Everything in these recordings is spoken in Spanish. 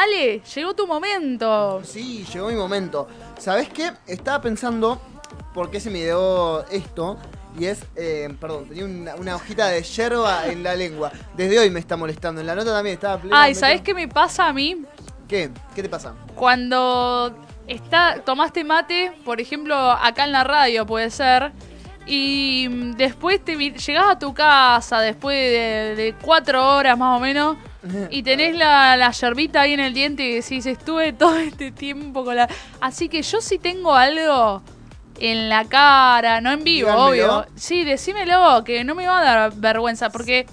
Ale, llegó tu momento. Sí, llegó mi momento. ¿Sabés qué? Estaba pensando por qué se me dio esto. Y es, eh, perdón, tenía una, una hojita de yerba en la lengua. Desde hoy me está molestando. En la nota también estaba plena. Ay, ¿sabés qué me pasa a mí? ¿Qué? ¿Qué te pasa? Cuando está, tomaste mate, por ejemplo, acá en la radio puede ser, y después te llegás a tu casa después de, de cuatro horas más o menos y tenés la, la yerbita ahí en el diente y decís, estuve todo este tiempo con la... Así que yo sí tengo algo en la cara, no en vivo, Díganmelo. obvio. Sí, decímelo, que no me va a dar vergüenza, porque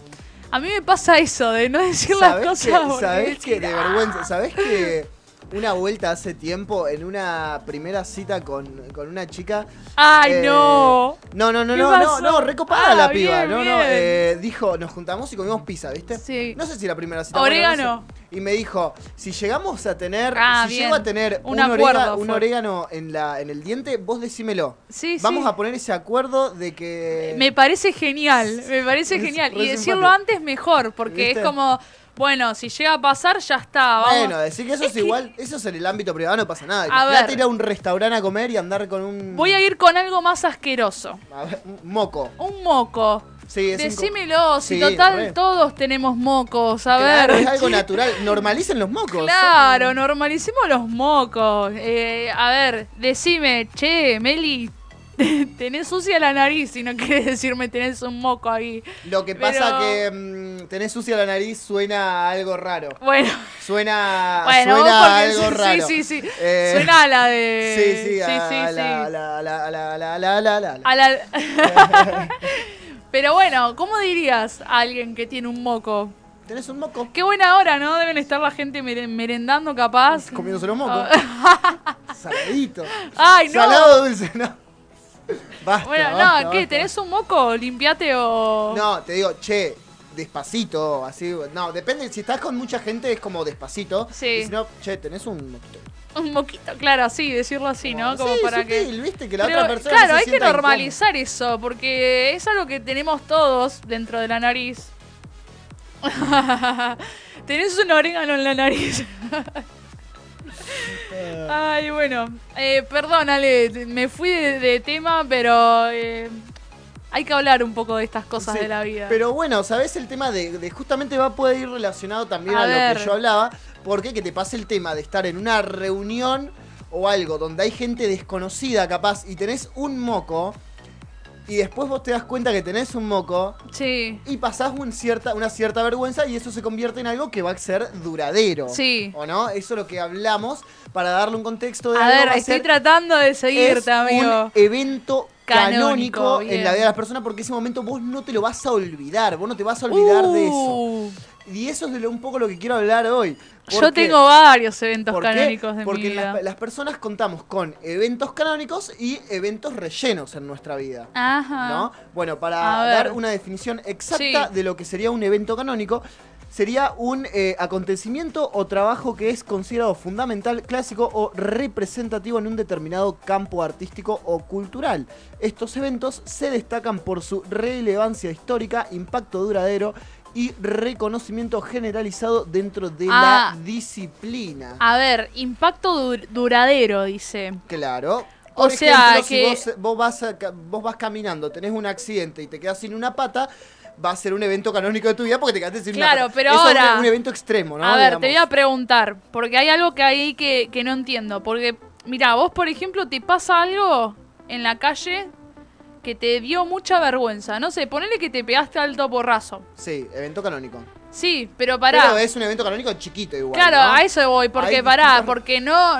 a mí me pasa eso de no decir las ¿Sabés cosas. que, ¿sabés que de vergüenza? ¿Sabés que una vuelta hace tiempo en una primera cita con, con una chica? ¡Ay, eh, no! No, no, no, ¿Qué no, pasó? no, no, recopada Ah, la piba, bien, no, no, eh, dijo, nos juntamos y comimos pizza, ¿viste? Sí. No sé si la primera cita. bueno, no Orégano. sé. Y me dijo, si llegamos a tener, Ah, si bien. llego a tener Un un, acuerdo orega- un orégano en, la, en el diente, vos decímelo. Sí, Vamos sí. a poner ese acuerdo de que... Me parece genial, me parece Es genial. Y decirlo antes mejor, porque ¿Viste? es como, bueno, si llega a pasar, ya está. Vamos. Bueno, decir que eso es, que- igual, eso es en el ámbito privado, no pasa nada. A Imagínate ver. ir a un restaurante a comer y andar con un... Voy a ir con algo más asqueroso. a ver, un moco. Un moco. Sí, es Decímelo, si Sí, total re. todos tenemos mocos, a Claro, ver. es algo natural. Normalicen los mocos. Claro, normalicemos los mocos. Eh, a ver, decime, che, Meli, tenés sucia la nariz si no quieres decirme tenés un moco ahí. Lo que Pero- pasa que mm, tenés sucia la nariz suena a algo raro. Bueno, Suena, bueno, suena vos a algo raro. sí, sí, sí. Eh, Suena a la de. Sí, sí, a sí, sí, la, sí. la, la, la, la, la, la, la, la. A la- Pero bueno, ¿cómo dirías a alguien que tiene un moco? ¿Tenés un moco? Qué buena hora, ¿no? Deben estar la gente mere- merendando capaz. Comiéndose los mocos. Saladito. Ay, no. Salado dulce, no. Basta, Bueno, no, basta, ¿qué? basta. ¿Tenés un moco? Limpiate o. No, te digo, che, despacito, así. No, depende. Si estás con mucha gente es como despacito. Sí. Y si no, che, tenés un moquito. Un moquito, claro, así, decirlo así, ¿no? Como sí, para que. viste, que la Pero, otra persona claro, se hay que normalizar eso, porque es algo que tenemos todos dentro de la nariz. Tenés un orégano en la nariz. Ay, bueno. Eh, perdón, Ale, me fui de, de tema, pero eh, hay que hablar un poco de estas cosas Sí, de la vida. Pero bueno, ¿sabes el tema de, de justamente va a poder ir relacionado también A a, lo que yo hablaba? Porque que te pase el tema de estar en una reunión o algo donde hay gente desconocida capaz y tenés un moco y después vos te das cuenta que tenés un moco Sí. y pasás un cierta, una cierta vergüenza y eso se convierte en algo que va a ser duradero. Sí. ¿O no? Eso es lo que hablamos para darle un contexto de A algo, ver, estoy ser- tratando de seguirte, amigo. un evento Canónico, en la vida de las personas porque ese momento vos no te lo vas a olvidar, vos no te vas a olvidar de eso. Y eso es de un poco lo que quiero hablar hoy. Yo tengo varios eventos canónicos de Porque mi vida. las, las personas contamos con eventos canónicos y eventos rellenos en nuestra vida. Ajá. ¿no? Bueno, para dar una definición exacta Sí. de lo que sería un evento canónico, sería un eh, acontecimiento o trabajo que es considerado fundamental, clásico o representativo en un determinado campo artístico o cultural. Estos eventos se destacan por su relevancia histórica, impacto duradero y reconocimiento generalizado dentro de Ah. la disciplina. A ver, impacto dur- duradero, dice. Claro. O Por sea, ejemplo, que- si vos, vos vas a ca- vos vas caminando, tenés un accidente y te quedas sin una pata, va a ser un evento canónico de tu vida porque te quedaste sin Claro, una pata. pero Eso es ahora- un, un evento extremo, ¿no? a ver, te voy a preguntar, porque hay algo que hay que, que no entiendo. Porque, mira, vos, por ejemplo, te pasa algo en la calle que te dio mucha vergüenza. No sé, ponele que te pegaste alto porrazo. Sí, evento canónico. Sí, pero pará. Pero es un evento canónico chiquito igual. Claro, ¿no? a eso voy, porque pará, porque no.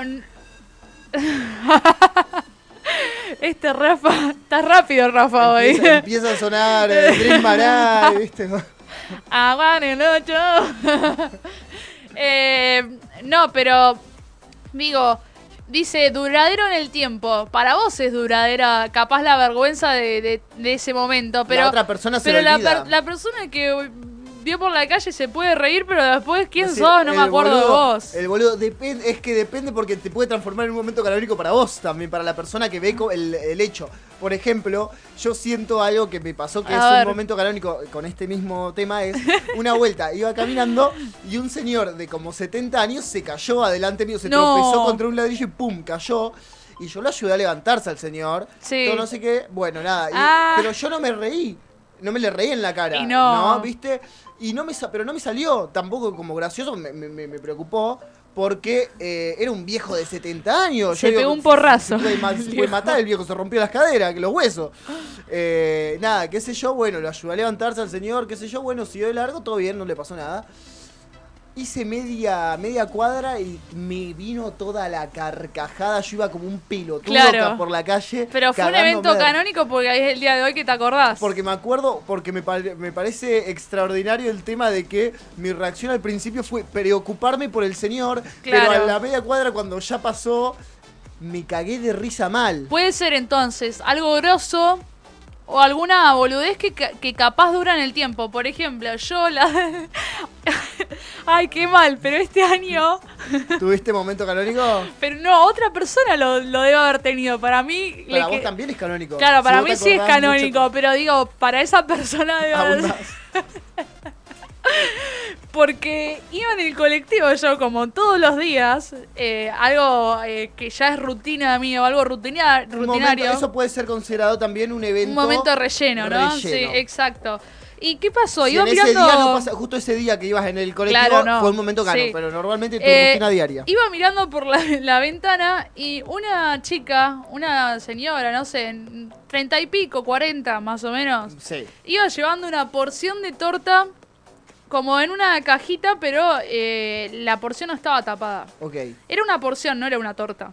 este Rafa, está rápido Rafa hoy. Empieza, empieza a sonar eh, Dream Marai, ¿viste? Aguan el 8. eh, no, pero digo, dice duradero en el tiempo. Para vos es duradera, capaz la vergüenza de, de- de ese momento, pero la otra persona se pero la, per- la persona que vio por la calle se puede reír, pero después, ¿quién sos? No me acuerdo de vos. El boludo, depende, es que depende porque te puede transformar en un momento canónico para vos también, para la persona que ve el, el hecho. Por ejemplo, yo siento algo que me pasó que A es ver. un momento canónico con este mismo tema, es una vuelta, iba caminando y un señor de como 70 años se cayó adelante mío, se No. tropezó contra un ladrillo y pum, cayó. Y yo lo ayudé a levantarse al señor. Sí. Todo no sé qué. Bueno, nada. y- Ah. Pero yo no me reí. No me le reí en la cara. Y no. ¿Viste? Y no me pero no me salió tampoco como gracioso, me, me- preocupó. Porque eh, era un viejo de 70 años. Se Yo pegó un porrazo. Se puede, ma- se puede matar el viejo, se rompió las caderas, que los huesos. Eh, nada, qué sé yo, bueno, lo ayudé a levantarse al señor, qué sé yo, bueno, siguió de largo, todo bien, no le pasó nada. Hice media, media cuadra y me vino toda la carcajada. Yo iba como un pelotudo Claro. por la calle. Pero fue un evento de- canónico porque es el día de hoy que te acordás. Porque me acuerdo, porque me, me parece extraordinario el tema de que mi reacción al principio fue preocuparme por el señor, Claro. pero a la media cuadra cuando ya pasó, me cagué de risa mal. Puede ser entonces algo grosso o alguna boludez que, que capaz dura en el tiempo. Por ejemplo, yo la... Ay, qué mal, pero este año... ¿Tuviste momento canónico? Pero no, otra persona lo, lo debe haber tenido. Para mí... Para vos que- también es canónico. Claro, para mí sí es mucho- canónico, pero digo, para esa persona debe haber... Porque iba en el colectivo yo como todos los días, eh, algo eh, que ya es rutina mío, algo rutina- Un momento- rutinario. eso puede ser considerado también un evento. un momento relleno, ¿no? relleno. Sí, exacto. ¿Y qué pasó? Si iba en ese mirando... día no pasa- justo ese día que ibas en el colectivo Claro, no. fue un momento cano, Sí. pero normalmente tu Eh, rutina diaria. Iba mirando por la, la ventana y una chica, una señora, no sé, treinta y pico, cuarenta más o menos, Sí. iba llevando una porción de torta como en una cajita, pero eh, la porción no estaba tapada. Ok. Era una porción, no era una torta.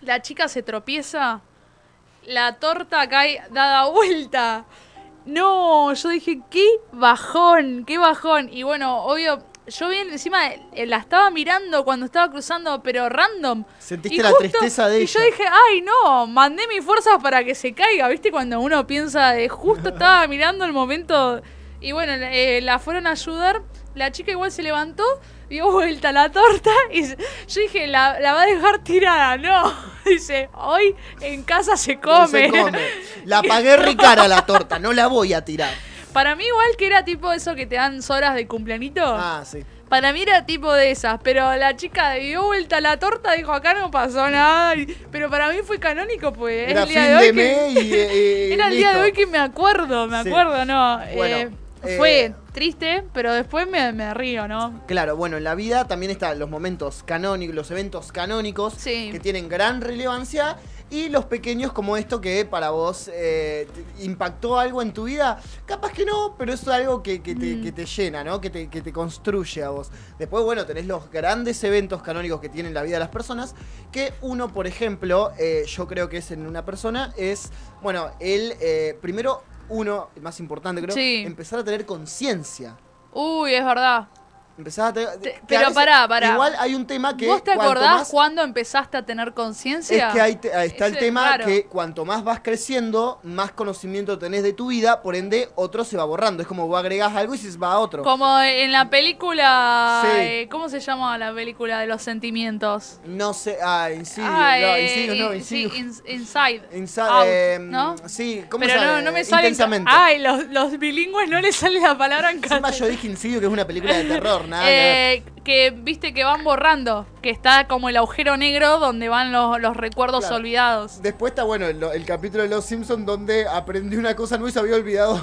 La chica se tropieza, la torta cae dada vuelta. No, yo dije, qué bajón, qué bajón. Y bueno, obvio, yo bien encima eh, la estaba mirando cuando estaba cruzando, pero random. Sentiste Y la justo- tristeza de Y ella. yo dije, ay no, mandé mis fuerzas para que se caiga, ¿viste? Cuando uno piensa, de justo estaba mirando el momento. Y bueno, eh, la fueron a ayudar. La chica igual se levantó, dio vuelta la torta y yo dije, la, la va a dejar tirada. No, dice, hoy en casa se come. se come. La pagué ricara la torta, no la voy a tirar. Para mí igual que era tipo eso que te dan horas de cumpleañito. Ah, sí. Para mí era tipo de esas, pero la chica dio vuelta la torta, dijo acá no pasó nada. pero para mí fue canónico, pues. es Era el día de hoy de que- y, eh, y Era el día de hoy que me acuerdo, me Sí. acuerdo, ¿no? Bueno, Eh, eh, fue triste, pero después me, me río, ¿no? Claro, bueno, en la vida también están los momentos canónicos, los eventos canónicos Sí. que tienen gran relevancia y los pequeños como esto que para vos eh, impactó algo en tu vida. Capaz que no, pero es algo que, que te, Mm. que te llena, ¿no? Que te, que te construye a vos. Después, bueno, tenés los grandes eventos canónicos que tienen la vida de las personas, que uno, por ejemplo, eh, yo creo que es en una persona, es, bueno, el, eh, primero, uno, el más importante creo, Sí. empezar a tener conciencia. Uy, es verdad. Empezás a tener- Te- pero pará, pará. Igual hay un tema que. ¿Vos te acordás más- cuándo empezaste a tener conciencia? Es que ahí te- ahí está el Ese tema que cuanto más vas creciendo, más conocimiento tenés de tu vida, por ende, otro se va borrando. Es como vos agregás algo y se va a otro. Como en la película. Sí. eh, ¿Cómo se llama la película de los sentimientos? No sé. Ah, Insidious. Ah, no, eh, Insidious, no, sí, Inside. Out, eh, ¿no? Sí, ¿cómo Pero se llama? no me sale. Intensamente. Ay, los, los bilingües no les sale la palabra en castellano. yo dije Insidious, que es una película de terror, nada que ver. Eh, que viste que van borrando, que está como el agujero negro donde van los, los recuerdos Claro. olvidados. Después está, bueno, el, el capítulo de Los Simpsons donde aprendí una cosa nueva y se había olvidado.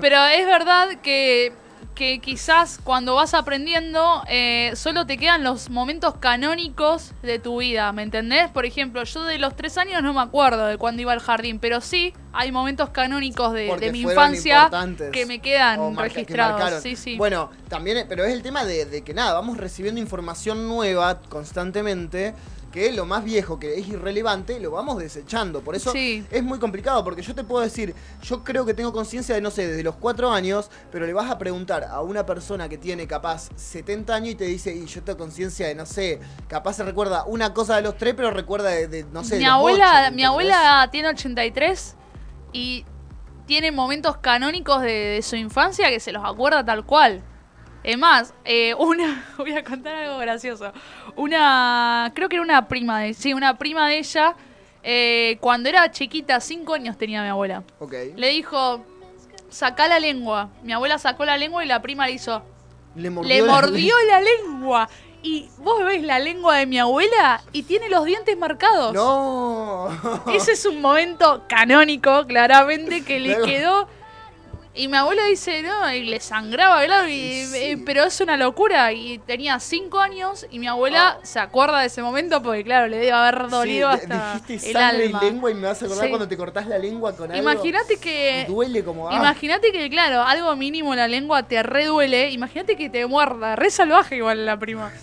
Pero es verdad que, que quizás cuando vas aprendiendo eh, solo te quedan los momentos canónicos de tu vida, ¿me entendés? Por ejemplo, yo de los tres años no me acuerdo de cuando iba al jardín, pero sí hay momentos canónicos de, mi infancia que me quedan que registrados. Sí, sí. Bueno, también, pero es el tema de, de que nada, vamos recibiendo información nueva constantemente, que lo más viejo que es irrelevante lo vamos desechando. Por eso Sí. es muy complicado, porque yo te puedo decir, yo creo que tengo conciencia de, no sé, desde los cuatro años, pero le vas a preguntar a una persona que tiene capaz 70 años y te dice, y yo tengo conciencia de, no sé, capaz se recuerda una cosa de los tres, pero recuerda de, de, no sé, mi de los abuela, ocho, mi abuela tiene 83 y tiene momentos canónicos de, de su infancia que se los acuerda tal cual. Es más, eh, una, voy a contar algo gracioso. Una, creo que era una prima de, sí, una prima de ella, eh, cuando era chiquita, cinco años tenía mi abuela. Ok. Le dijo, saca la lengua. Mi abuela sacó la lengua y la prima le hizo, Le mordió, le la- mordió la lengua. Y vos ves la lengua de mi abuela y tiene los dientes marcados. No. Ese es un momento canónico, claramente, que le quedó. Y mi abuela dice, no, y le sangraba, claro, y- sí. eh, pero es una locura. Y tenía cinco años y mi abuela Ah. se acuerda de ese momento porque, claro, le debe haber dolido Sí, hasta dijiste el sangre alma. y lengua y me vas a acordar Sí. cuando te cortás la lengua con algo. Imagínate que... duele como ah. Imagínate que, claro, algo mínimo la lengua te reduele. Imagínate que te muerda. Re salvaje igual la prima.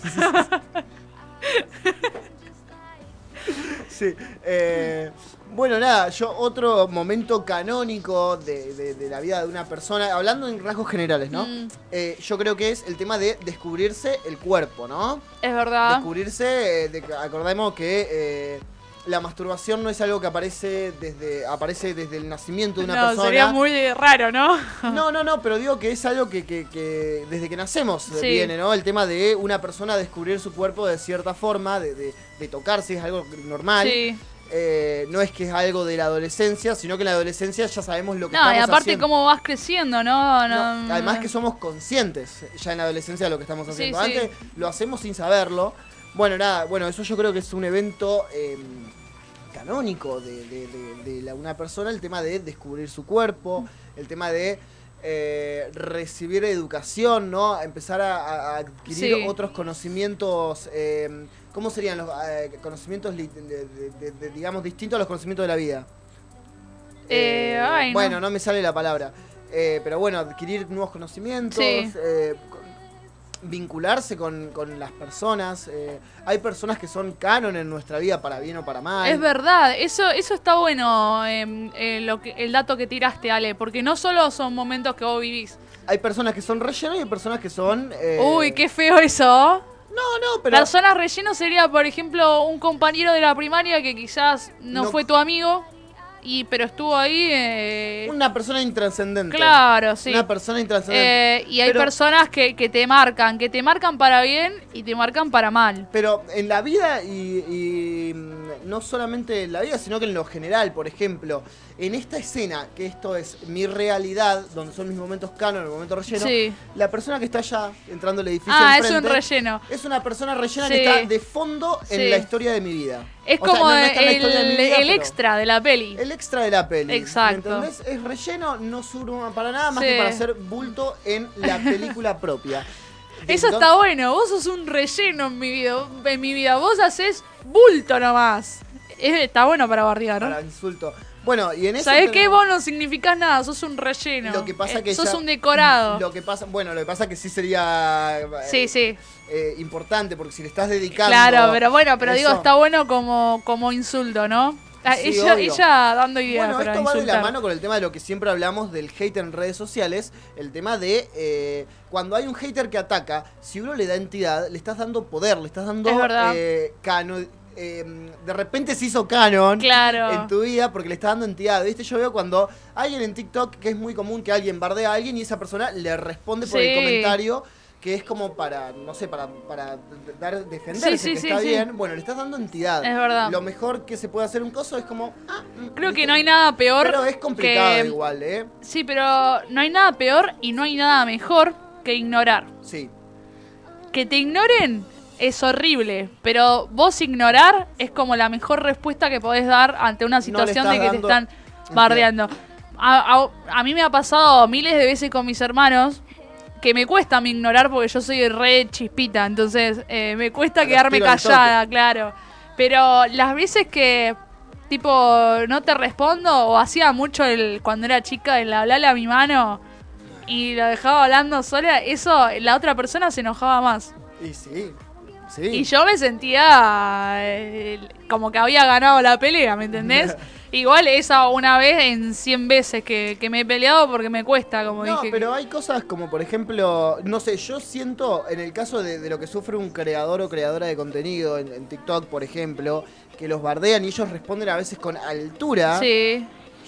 Sí. eh, bueno, nada, yo otro momento canónico de, de- de la vida de una persona, hablando en rasgos generales, ¿no? Mm, Eh, yo creo que es el tema de descubrirse el cuerpo, ¿no? es verdad. Descubrirse, eh, de que- acordemos que eh, la masturbación no es algo que aparece desde, aparece desde el nacimiento de una no, persona. sería muy raro, ¿no? No, no, no, pero digo que es algo que, que- que desde que nacemos Sí. viene, ¿no? El tema de una persona descubrir su cuerpo de cierta forma, de, de- de tocarse, es algo normal. Sí. Eh, no es que es algo de la adolescencia, sino que en la adolescencia ya sabemos lo que No, y estamos aparte haciendo. cómo vas creciendo, ¿no? No, No, además que somos conscientes ya en la adolescencia de lo que estamos haciendo. sí. Antes lo hacemos sin saberlo. Bueno, nada, bueno, eso yo creo que es un evento eh, canónico de, de- de- de la- una persona, el tema de descubrir su cuerpo, el tema de eh, recibir educación, ¿no? Empezar a, a adquirir Sí. otros conocimientos. Eh, ¿Cómo serían los eh, conocimientos, li- de- de- de- de- digamos, distintos a los conocimientos de la vida? Eh, ay, no. bueno, no. me sale la palabra. Eh, pero bueno, adquirir nuevos conocimientos, Sí. eh, con- vincularse con, con las personas. eh, hay personas que son canon en nuestra vida para bien o para mal. Es verdad, eso, eso está bueno, em, eh, lo que, el dato que tiraste, Ale, porque no solo son momentos que vos vivís. Hay personas que son relleno y hay personas que son... eh, Uy, qué feo eso. No, no, pero... Personas relleno sería, por ejemplo, un compañero de la primaria que quizás no, No- fue tu amigo, y pero estuvo ahí. eh, Una persona intrascendente. claro, sí. Una persona intrascendente. Eh, y hay Pero- personas que, que te marcan, que te marcan para bien y te marcan para mal. Pero en la vida y, y, no solamente en la vida, sino que en lo general, por ejemplo, en esta escena, que esto es mi realidad, donde son mis momentos canon, el momento relleno, Sí. la persona que está allá entrando al edificio Ah, es un enfrente, relleno. es una persona rellena Sí. que está de fondo en Sí. la historia de mi vida. Es O sea, como no- no está en la el, historia de mi vida, el pero extra de la peli. El extra de la peli. Exacto. ¿Me entendés? Es relleno, no suma para nada más Sí. que para hacer bulto en la película propia. Eso está bueno. Vos sos un relleno en mi vida. En mi vida. Vos haces bulto nomás. Es- está bueno para bardear, ¿no? Para insulto. Bueno, y en eso. ¿Sabés qué? Vos no significás nada. Sos un relleno. Lo que pasa Eh, que Sos ya- un decorado. Lo que pasa, bueno, lo que pasa que sí sería eh, Sí, sí. eh, importante porque si le estás dedicando. Claro, pero bueno, pero digo, está bueno como, como insulto, ¿no? Ah, Sí, ella, obvio. ella dando ideas Bueno, para esto va de la mano con el tema de lo que siempre hablamos del hate en redes sociales, el tema de eh, cuando hay un hater que ataca, si uno le da entidad, le estás dando poder, le estás dando Es eh, cano- eh, de repente se hizo canon Claro. en tu vida porque le estás dando entidad. ¿Viste? Yo veo cuando alguien en TikTok, que es muy común que alguien bardea a alguien y esa persona le responde por el comentario que es como para, no sé, para, para dar, defenderse, Sí, sí, que sí, está bien. Bueno, le estás dando entidad. Es verdad. Lo mejor que se puede hacer un coso es como... ah, mm, Creo que no hay nada peor Pero es complicado que... igual, ¿eh? Sí, pero no hay nada peor y no hay nada mejor que ignorar. Sí. Que te ignoren es horrible, pero vos ignorar es como la mejor respuesta que podés dar ante una situación de que te están bardeando. A, a- a mí me ha pasado miles de veces con mis hermanos que me cuesta mí ignorar porque yo soy re chispita, entonces eh, me cuesta quedarme callada, claro. Pero las veces que tipo no te respondo o hacía mucho el cuando era chica el hablarle a mi mano y lo dejaba hablando sola, eso la otra persona se enojaba más. Y sí. Sí. Y yo me sentía eh, como que había ganado la pelea, ¿me entendés? Igual esa una vez en 100 veces que, que me he peleado porque me cuesta, como no, dije. pero hay cosas como, por ejemplo, no sé, yo siento en el caso de, de lo que sufre un creador o creadora de contenido en, en TikTok, por ejemplo, que los bardean y ellos responden a veces con altura. Sí,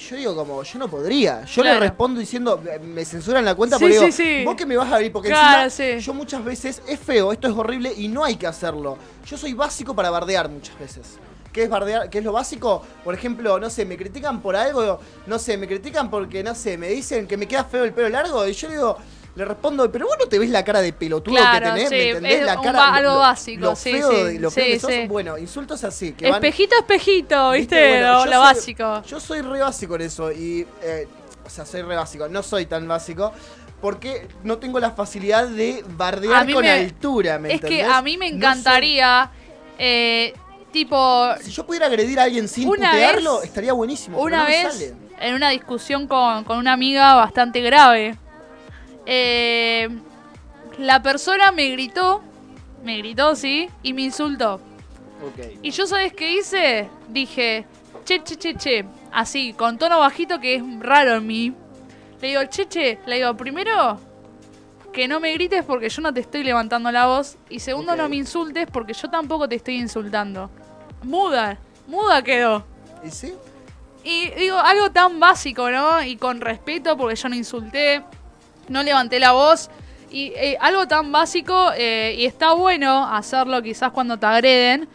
yo digo como, yo no podría. Yo Claro. le respondo diciendo, me censuran la cuenta Sí, porque digo, sí, sí. vos que me vas a abrir, porque Claro, encima yo muchas veces, es feo, esto es horrible y no hay que hacerlo. Yo soy básico para bardear muchas veces. ¿Qué es bardear? ¿Qué es lo básico? Por ejemplo, no sé, me critican por algo, no sé, me critican porque, no sé, me dicen que me queda feo el pelo largo y yo digo, le respondo, pero vos no te ves la cara de pelotudo Claro, que tenés, sí, ¿me entendés? es la cara, algo lo- básico, lo sí, feo sí, de- lo feo que sos. Bueno, insultos así, que van... Espejito, espejito, ¿viste? Bueno, lo yo lo soy- básico. Yo soy re básico en eso y, eh, o sea, soy re básico, no soy tan básico porque no tengo la facilidad de bardear con me- altura, ¿me Es que a mí me No encantaría, eh, tipo, si yo pudiera agredir a alguien sin Una putearlo, vez- estaría buenísimo. una no vez sale. en una discusión con, con una amiga bastante grave, eh, la persona me gritó, me gritó, sí, y me insultó. Ok. Y yo, ¿sabes qué hice? Dije, che, che, che, che, así, con tono bajito que es raro en mí. Le digo, che, che, le digo, primero, que no me grites porque yo no te estoy levantando la voz. Y segundo, no me insultes porque yo tampoco te estoy insultando. Muda, muda quedó. ¿Y sí? Y digo, algo tan básico, ¿no? Y con respeto porque yo no insulté, no levanté la voz. Y eh, algo tan básico, eh, y está bueno hacerlo quizás cuando te agreden,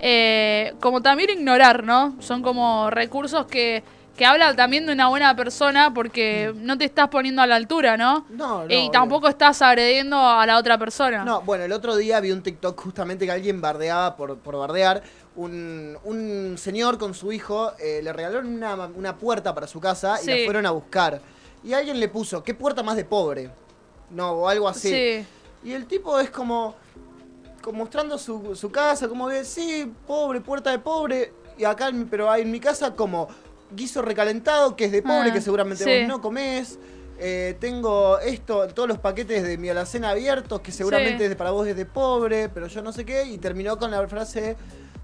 eh, como también ignorar, ¿no? Son como recursos que, que hablan también de una buena persona porque no te estás poniendo a la altura, ¿no? Mm. No, no. y tampoco estás agrediendo a la otra persona. No, bueno, el otro día vi un TikTok justamente que alguien bardeaba por, por bardear. Un, un señor con su hijo eh, le regalaron una, una puerta para su casa y la fueron a buscar. Y alguien le puso, ¿qué puerta más de pobre? No, o algo así. Sí. Y el tipo es como, como mostrando su, su casa, como que sí, pobre, puerta de pobre. Y acá, pero hay en mi casa como guiso recalentado, que es de pobre, Ah, que seguramente sí. vos no comés. Eh, tengo esto, todos los paquetes de mi alacena abiertos, que seguramente Sí. para vos es de pobre, pero yo no sé qué. Y terminó con la frase,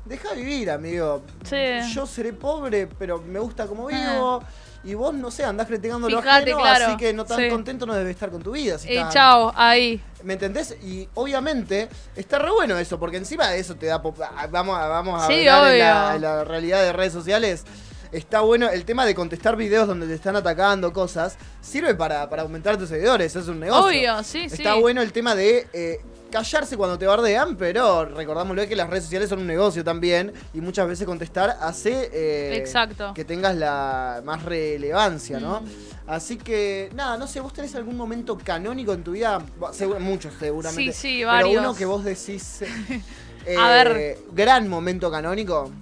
deja vivir, amigo. Sí. Yo seré pobre, pero me gusta como Ah. vivo. Y vos, no sé, andás criticando lo ajeno, claro. así que no tan Sí. contento no debes estar con tu vida. si Y chao, ahí. ¿Me entendés? Y obviamente está re bueno eso, porque encima de eso te da... pop- ah, Vamos a, vamos hablar en la, en la realidad de redes sociales. Está bueno el tema de contestar videos donde te están atacando cosas. Sirve para, para aumentar tus seguidores, es un negocio. Obvio, sí, sí. Está bueno el tema de eh, callarse cuando te bardean, pero recordámoslo que las redes sociales son un negocio también y muchas veces contestar hace eh, Exacto. que tengas la más relevancia, ¿no? Mm. Así que, nada, no sé, ¿vos tenés algún momento canónico en tu vida? Muchos seguramente. Sí, sí, Pero varios. uno que vos decís... eh, A ver. Gran momento canónico.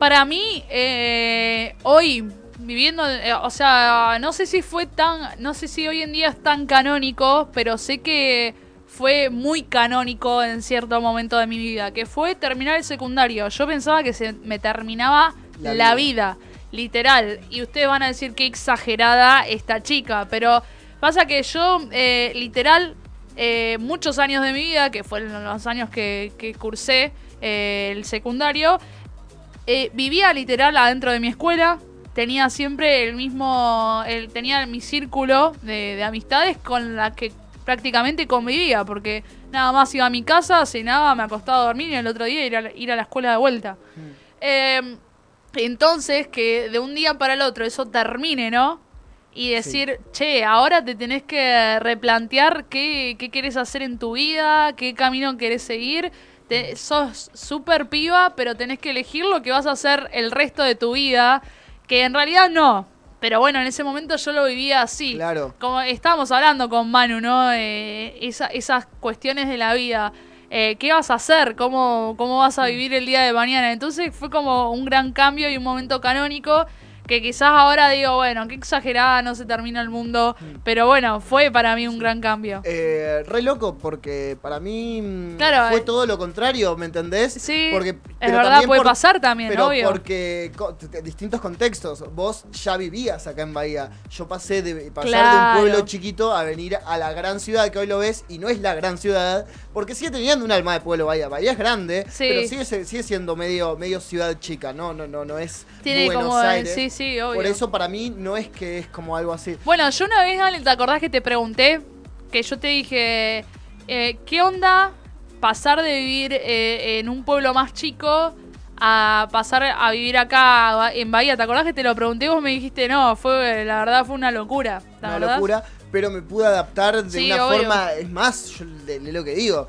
Para mí, eh, hoy, viviendo, eh, o sea, no sé si fue tan, no sé si hoy en día es tan canónico, pero sé que fue muy canónico en cierto momento de mi vida, que fue terminar el secundario. Yo pensaba que se me terminaba La la, vida. vida. literal. Y ustedes van a decir qué exagerada esta chica, pero pasa que yo, eh, literal, eh, muchos años de mi vida, que fueron los años que, que cursé eh, el secundario, eh, vivía literal adentro de mi escuela. Tenía siempre el mismo. El, tenía mi círculo de, de amistades con la que prácticamente convivía. Porque nada más iba a mi casa, cenaba, me acostaba a dormir y el otro día ir a, la- ir a la escuela de vuelta. Eh, entonces, que de un día para el otro eso termine, ¿no? Y decir, che, ahora te tenés que replantear qué, qué querés hacer en tu vida, qué camino querés seguir. Te- sos súper piba, pero tenés que elegir lo que vas a hacer el resto de tu vida, que en realidad no. Pero bueno, en ese momento yo lo vivía así. Claro. Como estábamos hablando con Manu, ¿no? Eh, esa- esas cuestiones de la vida. Eh, ¿Qué vas a hacer? ¿Cómo, ¿Cómo vas a vivir el día de mañana? Entonces fue como un gran cambio y un momento canónico que quizás ahora digo, bueno, qué exagerada, no se termina el mundo. Pero bueno, fue para mí un gran cambio. Eh, re loco, porque para mí mm, Claro, fue eh. todo lo contrario, ¿me entendés? Sí, porque, es verdad, puede por- pasar también, Pero obvio. porque distintos contextos. Vos ya vivías acá en Bahía. Yo pasé de pasar de un pueblo chiquito a venir a la gran ciudad que hoy lo ves y no es la gran ciudad, porque sigue teniendo un alma de pueblo Bahía. Bahía es grande, Sí. pero sigue, sigue siendo medio, medio ciudad chica. No, no, no, no es Tiene Buenos como, Aires. sí, sí, obvio. Por eso para mí no es que es como algo así. Bueno, yo una vez, Ale, ¿te acordás que te pregunté? Que yo te dije, eh, ¿qué onda pasar de vivir eh, en un pueblo más chico a pasar a vivir acá en Bahía. ¿Te acordás que te lo pregunté vos me dijiste, no, fue la verdad fue una locura? ¿te Una locura, pero me pude adaptar de Sí, una obvio. forma. Es más, yo de, de lo que digo.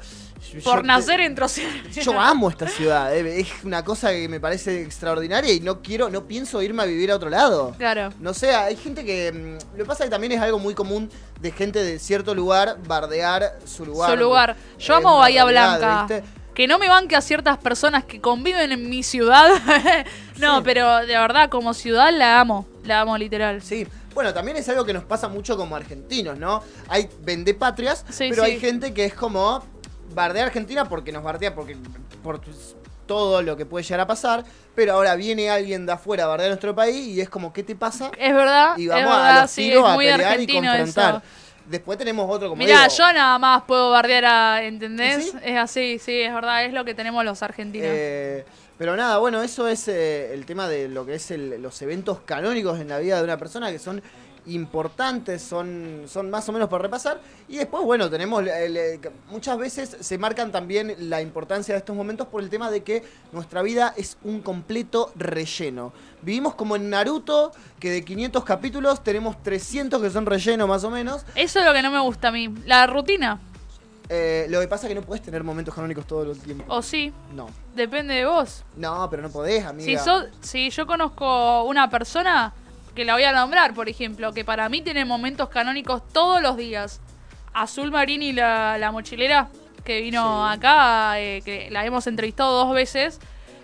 Yo- Por yo- nacer en Trocero. Yo amo esta ciudad, eh, es una cosa que me parece extraordinaria y no quiero, no pienso irme a vivir a otro lado. Claro. No sé, hay gente que. mm, Lo que pasa es que también es algo muy común de gente de cierto lugar bardear su lugar. Su lugar. Yo Es amo Bahía realidad, Blanca. ¿viste? Que no me banque a ciertas personas que conviven en mi ciudad. no, Sí. pero de verdad, como ciudad la amo. La amo literal. Sí. Bueno, también es algo que nos pasa mucho como argentinos, ¿no? Hay vendepatrias, Sí, pero sí. hay gente que es como bardea a Argentina porque nos bardea porque por todo lo que puede llegar a pasar, pero ahora viene alguien de afuera a bardear nuestro país y es como, ¿qué te pasa? Es verdad. Y vamos verdad, a los sí, tiros a pelear y confrontar. eso. Después tenemos otro como digo, yo nada más puedo bardear a, ¿entendés? ¿Sí? Es así, sí, es verdad, es lo que tenemos los argentinos. Eh, pero nada, bueno, eso es eh, el tema de lo que es el- los eventos canónicos en la vida de una persona que son importantes, son, son más o menos para repasar. Y después, bueno, tenemos, el- el- muchas veces se marcan también la importancia de estos momentos por el tema de que nuestra vida es un completo relleno. Vivimos como en Naruto, que de 500 capítulos tenemos 300 que son relleno más o menos. Eso es lo que no me gusta a mí. La rutina. Eh, lo que pasa es que no puedes tener momentos canónicos todo el tiempo. O sí, No. depende de vos. No, pero no podés, Si, amiga. so- si yo conozco una persona que la voy a nombrar, por ejemplo, que para mí tiene momentos canónicos todos los días. Azul Marini, la, la mochilera, que vino Sí. acá, eh, que la hemos entrevistado dos veces.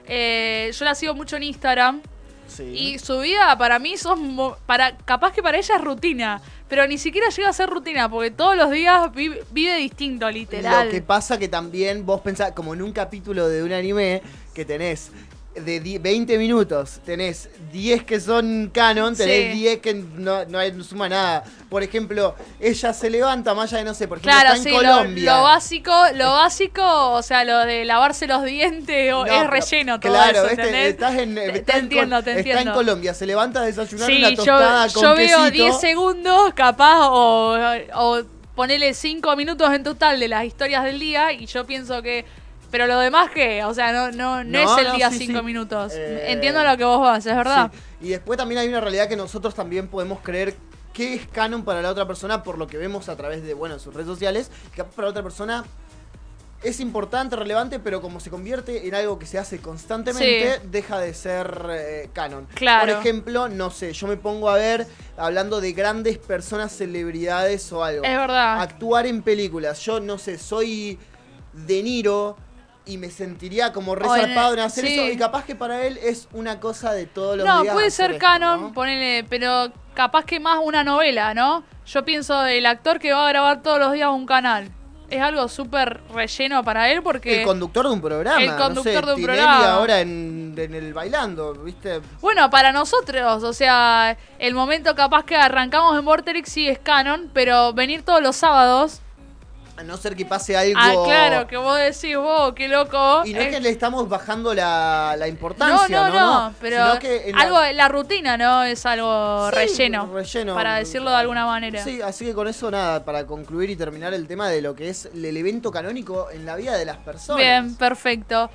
Eh, yo la sigo mucho en Instagram. Sí. Y su vida para mí son para capaz que para ella es rutina, pero ni siquiera llega a ser rutina porque todos los días vi- vive distinto, literal. Lo que pasa que también vos pensás, como en un capítulo de un anime, que tenés de di- 20 minutos, tenés 10 que son canon, tenés Sí. 10 que no, no, hay- no suma nada. Por ejemplo, ella se levanta, más allá de no sé, por ejemplo, Claro, está sí, en lo, Colombia. lo básico, lo básico, o sea, lo de lavarse los dientes o- No, es relleno todo claro. ¿entendés? Estás en, Te- está te en entiendo, te Está en entiendo. Colombia, se levanta a desayunar Sí, una yo, tostada con yo veo quesito. 10 segundos, capaz, o, o ponele 5 minutos en total de las historias del día y yo pienso que... Pero lo demás, ¿qué? O sea, no, no, no, No, es el no, día sí, 5 sí. minutos. Eh, Entiendo lo que vos vas, es verdad. Sí. Y después también hay una realidad que nosotros también podemos creer qué es canon para la otra persona por lo que vemos a través de, bueno, sus redes sociales, que para la otra persona es importante, relevante, pero como se convierte en algo que se hace constantemente, Sí. deja de ser eh, canon. Claro. Por ejemplo, no sé, yo me pongo a ver, hablando de grandes personas, celebridades o algo. Es verdad. Actuar en películas. Yo no sé, soy De Niro y me sentiría como en- resarpado en hacer sí. eso. Y capaz que para él es una cosa de todos los No, días. puede hacer ser esto, canon, ¿no? ponele, pero capaz que más una novela, ¿no? Yo pienso del actor que va a grabar todos los días un canal. Es algo súper relleno para él porque... El conductor de un programa. El conductor no sé, de un programa. ahora en, en el bailando, ¿viste? Bueno, para nosotros, o sea, el momento capaz que arrancamos en Vorterix sí es canon, pero venir todos los sábados... A no ser que pase algo. Ah, claro, que vos decís, vos, qué loco. Y no es que le estamos bajando la, la importancia, no, no, no, no, pero Sino que en la- algo, la rutina, ¿no? Es algo Sí, relleno, relleno. para decirlo de alguna manera. Sí, así que con eso nada, para concluir y terminar el tema de lo que es el evento canónico en la vida de las personas. Bien, perfecto.